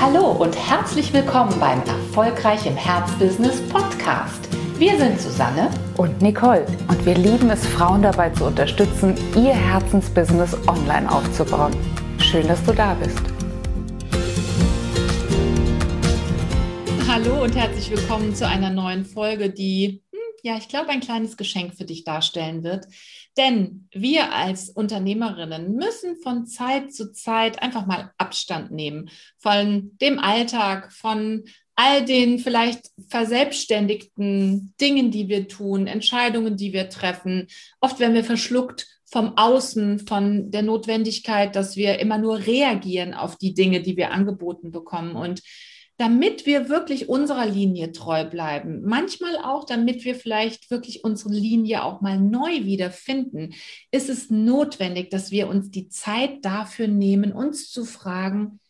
Hallo und herzlich willkommen beim Erfolgreich im Herzbusiness Podcast. Wir sind Susanne und Nicole und wir lieben es, Frauen dabei zu unterstützen, ihr Herzensbusiness online aufzubauen. Schön, dass du da bist. Hallo und herzlich willkommen zu einer neuen Folge, die, hm, ja, ich glaube, ein kleines Geschenk für dich darstellen wird. Denn wir als Unternehmerinnen müssen von Zeit zu Zeit einfach mal Abstand nehmen von dem Alltag, von all den vielleicht verselbstständigten Dingen, die wir tun, Entscheidungen, die wir treffen. Oft werden wir verschluckt vom Außen, von der Notwendigkeit, dass wir immer nur reagieren auf die Dinge, die wir angeboten bekommen. Und damit wir wirklich unserer Linie treu bleiben. Manchmal auch, damit wir vielleicht wirklich unsere Linie auch mal neu wiederfinden, ist es notwendig, dass wir uns die Zeit dafür nehmen, uns zu fragen,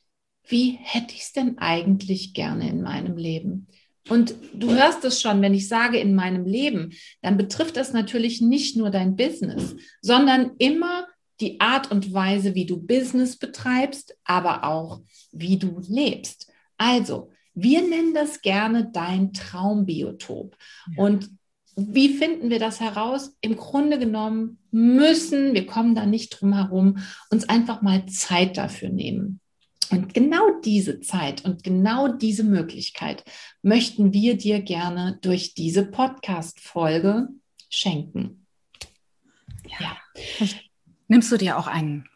wie hätte ich es denn eigentlich gerne in meinem Leben? Und du hörst es schon, wenn ich sage in meinem Leben, dann betrifft das natürlich nicht nur dein Business, sondern immer die Art und Weise, wie du Business betreibst, aber auch wie du lebst. Also, wir nennen das gerne dein Traumbiotop. Ja. Und wie finden wir das heraus? Im Grunde genommen müssen, wir kommen da nicht drum herum, uns einfach mal Zeit dafür nehmen. Und genau diese Zeit und genau diese Möglichkeit möchten wir dir gerne durch diese Podcast-Folge schenken. Ja. ja. Nimmst du dir auch einen,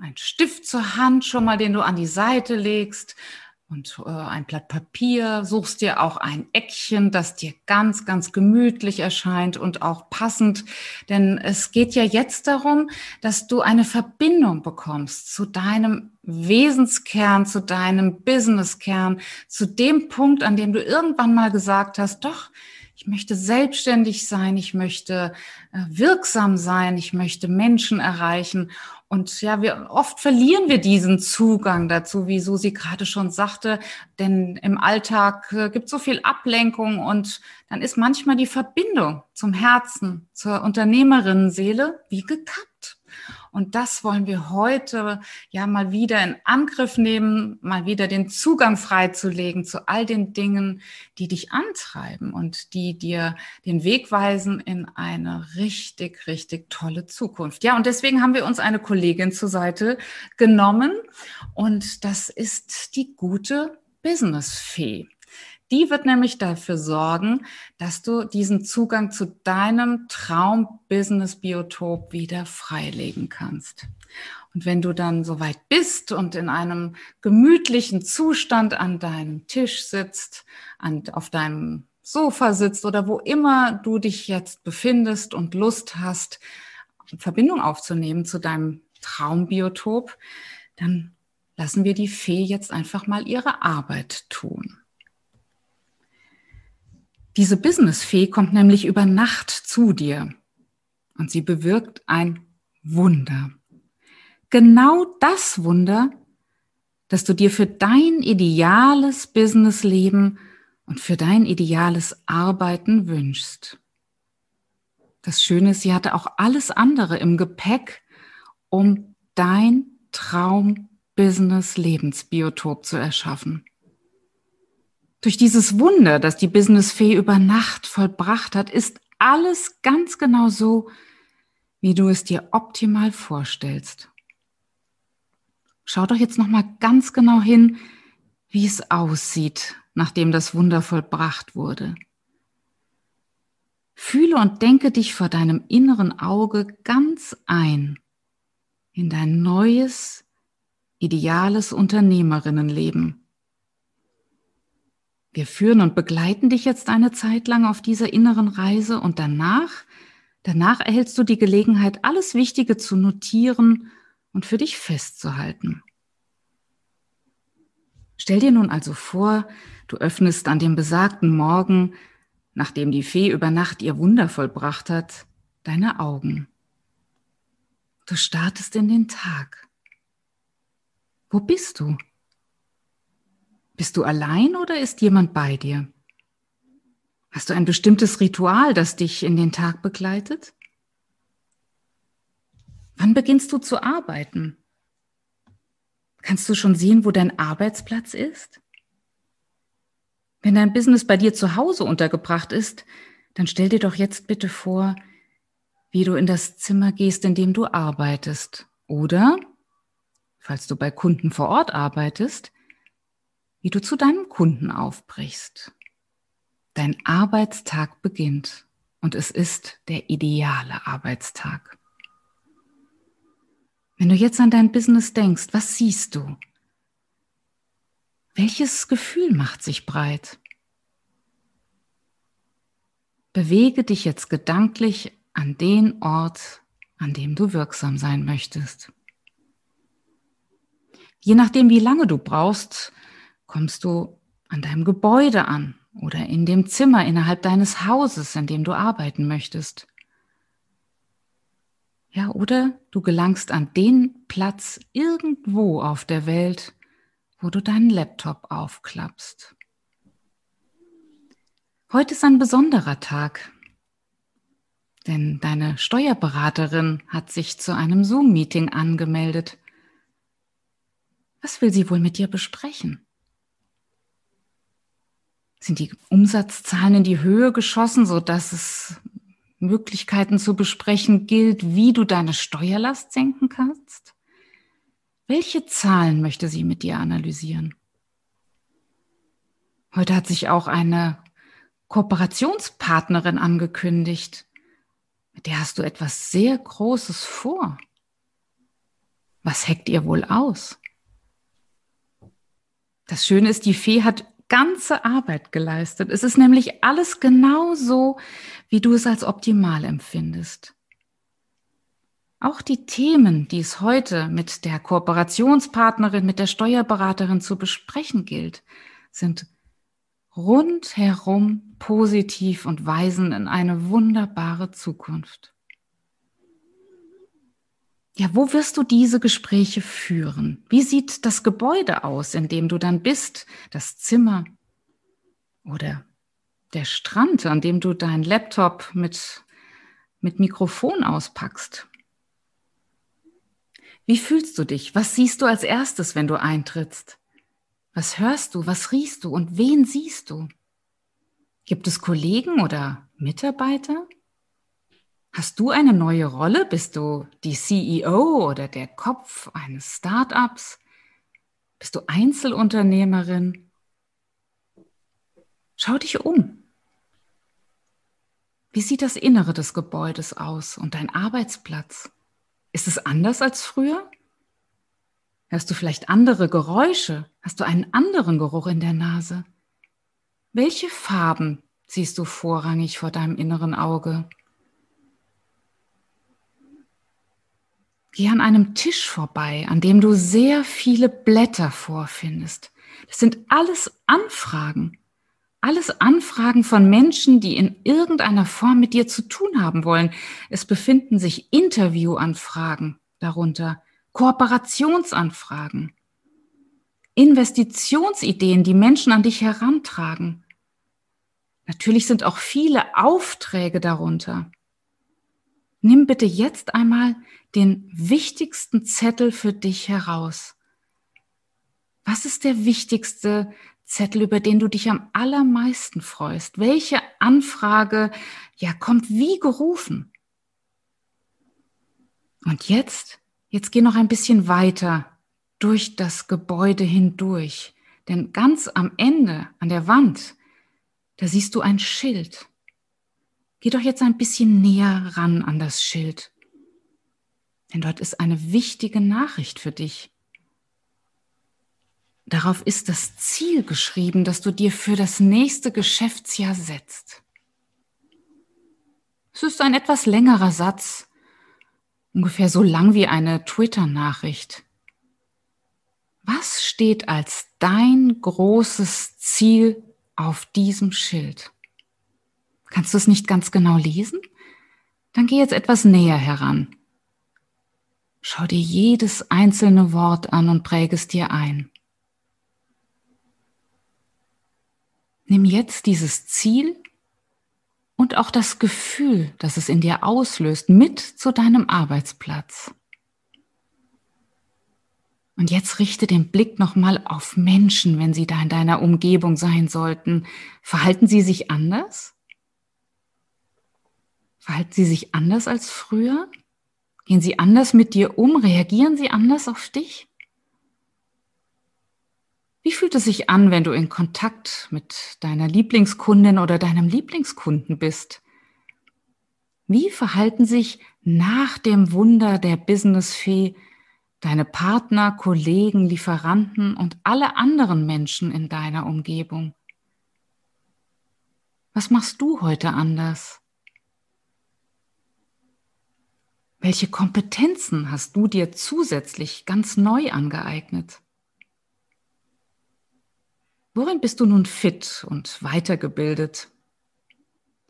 einen Stift zur Hand, schon mal, den du an die Seite legst? Und äh, ein Blatt Papier, suchst dir auch ein Eckchen, das dir ganz, ganz gemütlich erscheint und auch passend. Denn es geht ja jetzt darum, dass du eine Verbindung bekommst zu deinem Wesenskern, zu deinem Businesskern, zu dem Punkt, an dem du irgendwann mal gesagt hast, doch, ich möchte selbstständig sein, ich möchte äh, wirksam sein, ich möchte Menschen erreichen. Und ja, wir, oft verlieren wir diesen Zugang dazu, wie Susi gerade schon sagte, denn im Alltag äh, gibt so viel Ablenkung und dann ist manchmal die Verbindung zum Herzen, zur Unternehmerinnenseele wie gekappt. Und das wollen wir heute ja mal wieder in Angriff nehmen, mal wieder den Zugang freizulegen zu all den Dingen, die dich antreiben und die dir den Weg weisen in eine richtig, richtig tolle Zukunft. Ja, und deswegen haben wir uns eine Kollegin zur Seite genommen und das ist die gute Business-Fee. Die wird nämlich dafür sorgen, dass du diesen Zugang zu deinem Traum-Business-Biotop wieder freilegen kannst. Und wenn du dann soweit bist und in einem gemütlichen Zustand an deinem Tisch sitzt, an, auf deinem Sofa sitzt oder wo immer du dich jetzt befindest und Lust hast, Verbindung aufzunehmen zu deinem Traumbiotop, dann lassen wir die Fee jetzt einfach mal ihre Arbeit tun. Diese Businessfee kommt nämlich über Nacht zu dir und sie bewirkt ein Wunder. Genau das Wunder, das du dir für dein ideales Businessleben und für dein ideales Arbeiten wünschst. Das Schöne ist, sie hatte auch alles andere im Gepäck, um dein Traum-Business-Lebensbiotop zu erschaffen. Durch dieses Wunder, das die Businessfee über Nacht vollbracht hat, ist alles ganz genau so, wie du es dir optimal vorstellst. Schau doch jetzt noch mal ganz genau hin, wie es aussieht, nachdem das Wunder vollbracht wurde. Fühle und denke dich vor deinem inneren Auge ganz ein in dein neues, ideales Unternehmerinnenleben. Wir führen und begleiten dich jetzt eine Zeit lang auf dieser inneren Reise und danach, danach erhältst du die Gelegenheit, alles Wichtige zu notieren und für dich festzuhalten. Stell dir nun also vor, du öffnest an dem besagten Morgen, nachdem die Fee über Nacht ihr Wunder vollbracht hat, deine Augen. Du startest in den Tag. Wo bist du? Bist du allein oder ist jemand bei dir? Hast du ein bestimmtes Ritual, das dich in den Tag begleitet? Wann beginnst du zu arbeiten? Kannst du schon sehen, wo dein Arbeitsplatz ist? Wenn dein Business bei dir zu Hause untergebracht ist, dann stell dir doch jetzt bitte vor, wie du in das Zimmer gehst, in dem du arbeitest. Oder, falls du bei Kunden vor Ort arbeitest, wie du zu deinem Kunden aufbrichst. Dein Arbeitstag beginnt und es ist der ideale Arbeitstag. Wenn du jetzt an dein Business denkst, was siehst du? Welches Gefühl macht sich breit? Bewege dich jetzt gedanklich an den Ort, an dem du wirksam sein möchtest. Je nachdem, wie lange du brauchst, kommst du an deinem Gebäude an oder in dem Zimmer innerhalb deines Hauses, in dem du arbeiten möchtest. Ja, oder du gelangst an den Platz irgendwo auf der Welt, wo du deinen Laptop aufklappst. Heute ist ein besonderer Tag, denn deine Steuerberaterin hat sich zu einem Zoom-Meeting angemeldet. Was will sie wohl mit dir besprechen? Sind die Umsatzzahlen in die Höhe geschossen, sodass es Möglichkeiten zu besprechen gilt, wie du deine Steuerlast senken kannst? Welche Zahlen möchte sie mit dir analysieren? Heute hat sich auch eine Kooperationspartnerin angekündigt. Mit der hast du etwas sehr Großes vor. Was heckt ihr wohl aus? Das Schöne ist, die Fee hat ganze Arbeit geleistet. Es ist nämlich alles genau so, wie du es als optimal empfindest. Auch die Themen, die es heute mit der Kooperationspartnerin, mit der Steuerberaterin zu besprechen gilt, sind rundherum positiv und weisen in eine wunderbare Zukunft. Ja, wo wirst du diese Gespräche führen? Wie sieht das Gebäude aus, in dem du dann bist? Das Zimmer oder der Strand, an dem du deinen Laptop mit, mit Mikrofon auspackst? Wie fühlst du dich? Was siehst du als erstes, wenn du eintrittst? Was hörst du? Was riechst du? Und wen siehst du? Gibt es Kollegen oder Mitarbeiter? Hast du eine neue Rolle? Bist du die CEO oder der Kopf eines Startups? Bist du Einzelunternehmerin? Schau dich um. Wie sieht das Innere des Gebäudes aus und dein Arbeitsplatz? Ist es anders als früher? Hörst du vielleicht andere Geräusche? Hast du einen anderen Geruch in der Nase? Welche Farben siehst du vorrangig vor deinem inneren Auge? Geh an einem Tisch vorbei, an dem du sehr viele Blätter vorfindest. Das sind alles Anfragen. Alles Anfragen von Menschen, die in irgendeiner Form mit dir zu tun haben wollen. Es befinden sich Interviewanfragen darunter, Kooperationsanfragen, Investitionsideen, die Menschen an dich herantragen. Natürlich sind auch viele Aufträge darunter. Nimm bitte jetzt einmal den wichtigsten Zettel für dich heraus. Was ist der wichtigste Zettel, über den du dich am allermeisten freust? Welche Anfrage, ja, kommt wie gerufen? Und jetzt, jetzt geh noch ein bisschen weiter durch das Gebäude hindurch. Denn ganz am Ende, an der Wand, da siehst du ein Schild. Geh doch jetzt ein bisschen näher ran an das Schild. Denn dort ist eine wichtige Nachricht für dich. Darauf ist das Ziel geschrieben, das du dir für das nächste Geschäftsjahr setzt. Es ist ein etwas längerer Satz, ungefähr so lang wie eine Twitter-Nachricht. Was steht als dein großes Ziel auf diesem Schild? Kannst du es nicht ganz genau lesen? Dann geh jetzt etwas näher heran. Schau dir jedes einzelne Wort an und präge es dir ein. Nimm jetzt dieses Ziel und auch das Gefühl, das es in dir auslöst, mit zu deinem Arbeitsplatz. Und jetzt richte den Blick nochmal auf Menschen, wenn sie da in deiner Umgebung sein sollten. Verhalten sie sich anders? Verhalten sie sich anders als früher? Gehen sie anders mit dir um? Reagieren sie anders auf dich? Wie fühlt es sich an, wenn du in Kontakt mit deiner Lieblingskundin oder deinem Lieblingskunden bist? Wie verhalten sich nach dem Wunder der Businessfee deine Partner, Kollegen, Lieferanten und alle anderen Menschen in deiner Umgebung. Was machst du heute anders? Welche Kompetenzen hast du dir zusätzlich ganz neu angeeignet? Worin bist du nun fit und weitergebildet?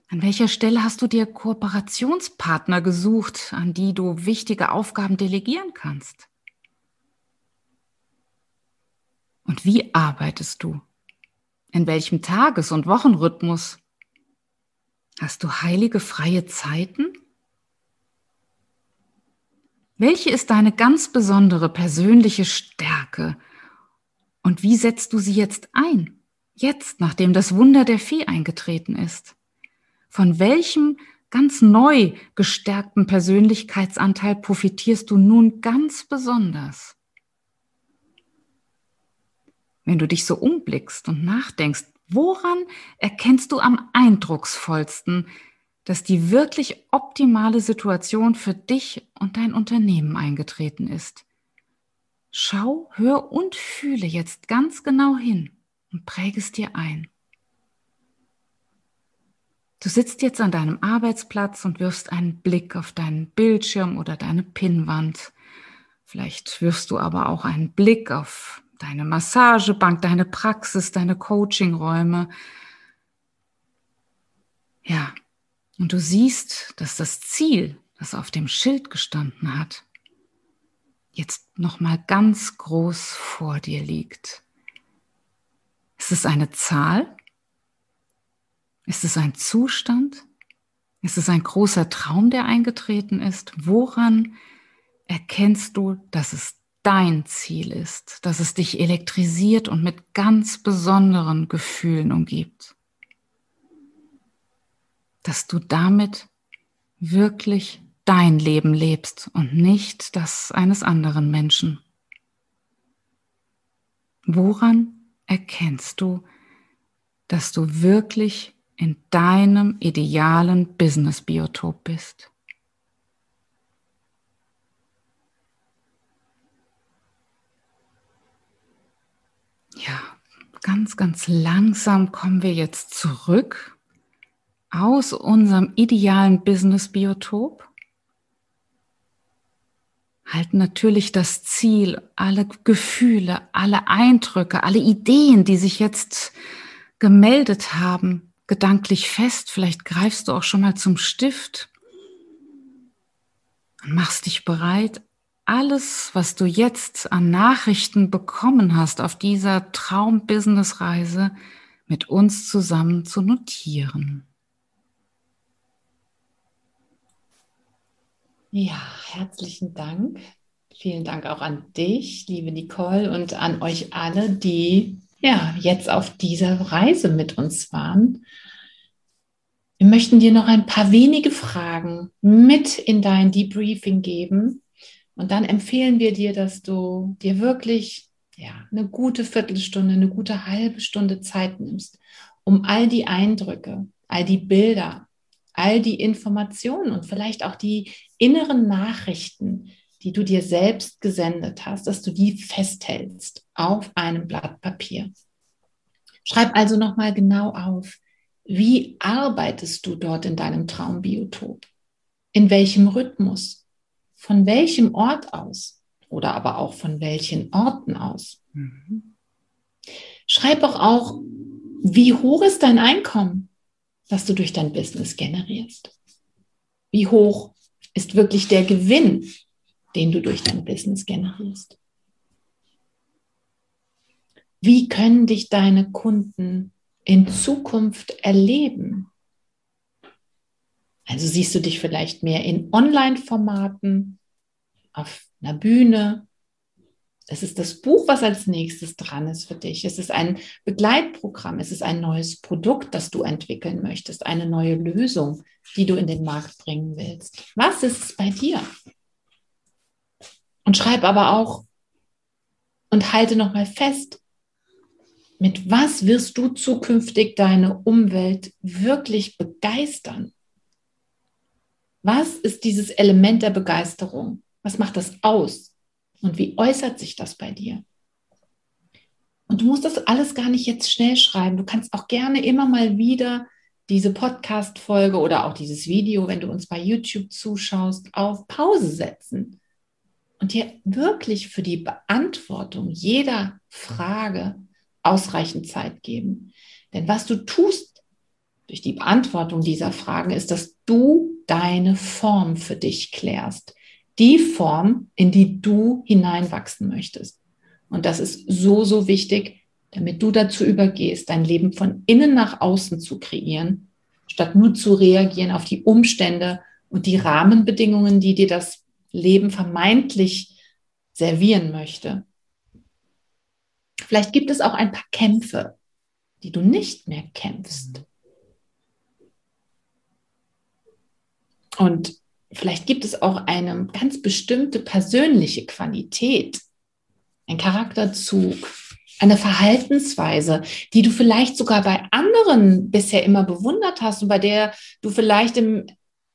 An welcher Stelle hast du dir Kooperationspartner gesucht, an die du wichtige Aufgaben delegieren kannst? Und wie arbeitest du? In welchem Tages- und Wochenrhythmus? Hast du heilige freie Zeiten? Welche ist deine ganz besondere persönliche Stärke? Und wie setzt du sie jetzt ein? Jetzt, nachdem das Wunder der Fee eingetreten ist. Von welchem ganz neu gestärkten Persönlichkeitsanteil profitierst du nun ganz besonders? wenn du dich so umblickst und nachdenkst, woran erkennst du am eindrucksvollsten, dass die wirklich optimale Situation für dich und dein Unternehmen eingetreten ist? Schau, hör und fühle jetzt ganz genau hin und präge es dir ein. Du sitzt jetzt an deinem Arbeitsplatz und wirfst einen Blick auf deinen Bildschirm oder deine Pinnwand. Vielleicht wirfst du aber auch einen Blick auf deine Massagebank, deine Praxis, deine Coachingräume. Ja, und du siehst, dass das Ziel, das auf dem Schild gestanden hat, jetzt noch mal ganz groß vor dir liegt. Ist es eine Zahl? Ist es ein Zustand? Ist es ein großer Traum, der eingetreten ist? Woran erkennst du, dass es dein Ziel ist, dass es dich elektrisiert und mit ganz besonderen Gefühlen umgibt. Dass du damit wirklich dein Leben lebst und nicht das eines anderen Menschen. Woran erkennst du, dass du wirklich in deinem idealen Business-Biotop bist? Ja, ganz, ganz langsam kommen wir jetzt zurück aus unserem idealen Business-Biotop. Halten natürlich das Ziel, alle Gefühle, alle Eindrücke, alle Ideen, die sich jetzt gemeldet haben, gedanklich fest. Vielleicht greifst du auch schon mal zum Stift und machst dich bereit, alles, was du jetzt an Nachrichten bekommen hast auf dieser Traum-Business-Reise mit uns zusammen zu notieren. Ja, herzlichen Dank. Vielen Dank auch an dich, liebe Nicole, und an euch alle, die ja jetzt auf dieser Reise mit uns waren. Wir möchten dir noch ein paar wenige Fragen mit in dein Debriefing geben, und dann empfehlen wir dir, dass du dir wirklich ja, eine gute Viertelstunde, eine gute halbe Stunde Zeit nimmst, um all die Eindrücke, all die Bilder, all die Informationen und vielleicht auch die inneren Nachrichten, die du dir selbst gesendet hast, dass du die festhältst auf einem Blatt Papier. Schreib also nochmal genau auf, wie arbeitest du dort in deinem Traumbiotop? In welchem Rhythmus? von welchem Ort aus oder aber auch von welchen Orten aus. Mhm. Schreib auch auch, wie hoch ist dein Einkommen, das du durch dein Business generierst. Wie hoch ist wirklich der Gewinn, den du durch dein Business generierst. Wie können dich deine Kunden in Zukunft erleben? Also siehst du dich vielleicht mehr in Online-Formaten, auf einer Bühne, Es ist das Buch, was als nächstes dran ist für dich. Es ist ein Begleitprogramm. Es ist ein neues Produkt, das du entwickeln möchtest. Eine neue Lösung, die du in den Markt bringen willst. Was ist es bei dir? Und schreib aber auch und halte nochmal fest, mit was wirst du zukünftig deine Umwelt wirklich begeistern? Was ist dieses Element der Begeisterung? Was macht das aus? Und wie äußert sich das bei dir? Und du musst das alles gar nicht jetzt schnell schreiben. Du kannst auch gerne immer mal wieder diese Podcast-Folge oder auch dieses Video, wenn du uns bei YouTube zuschaust, auf Pause setzen und dir wirklich für die Beantwortung jeder Frage ausreichend Zeit geben. Denn was du tust durch die Beantwortung dieser Fragen ist, dass du deine Form für dich klärst. Die Form, in die du hineinwachsen möchtest. Und das ist so, so wichtig, damit du dazu übergehst, dein Leben von innen nach außen zu kreieren, statt nur zu reagieren auf die Umstände und die Rahmenbedingungen, die dir das Leben vermeintlich servieren möchte. Vielleicht gibt es auch ein paar Kämpfe, die du nicht mehr kämpfst. Und vielleicht gibt es auch eine ganz bestimmte persönliche Qualität, ein Charakterzug, eine Verhaltensweise, die du vielleicht sogar bei anderen bisher immer bewundert hast und bei der du vielleicht im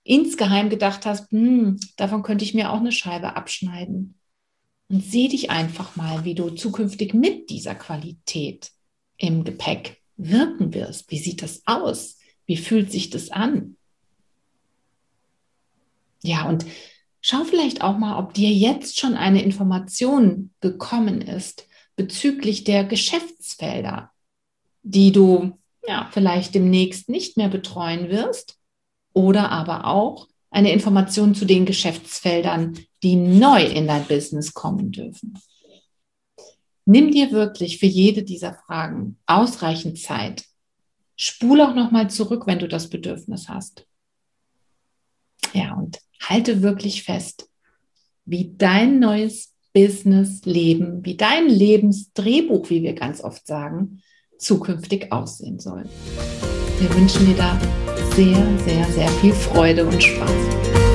insgeheim gedacht hast, hm, davon könnte ich mir auch eine Scheibe abschneiden. Und sieh dich einfach mal, wie du zukünftig mit dieser Qualität im Gepäck wirken wirst. Wie sieht das aus? Wie fühlt sich das an? Ja, und schau vielleicht auch mal, ob dir jetzt schon eine Information gekommen ist bezüglich der Geschäftsfelder, die du ja vielleicht demnächst nicht mehr betreuen wirst oder aber auch eine Information zu den Geschäftsfeldern, die neu in dein Business kommen dürfen. Nimm dir wirklich für jede dieser Fragen ausreichend Zeit. Spule auch nochmal zurück, wenn du das Bedürfnis hast. Ja, und halte wirklich fest, wie dein neues Business Leben, wie dein Lebensdrehbuch, wie wir ganz oft sagen, zukünftig aussehen soll. Wir wünschen dir da sehr, sehr, sehr viel Freude und Spaß.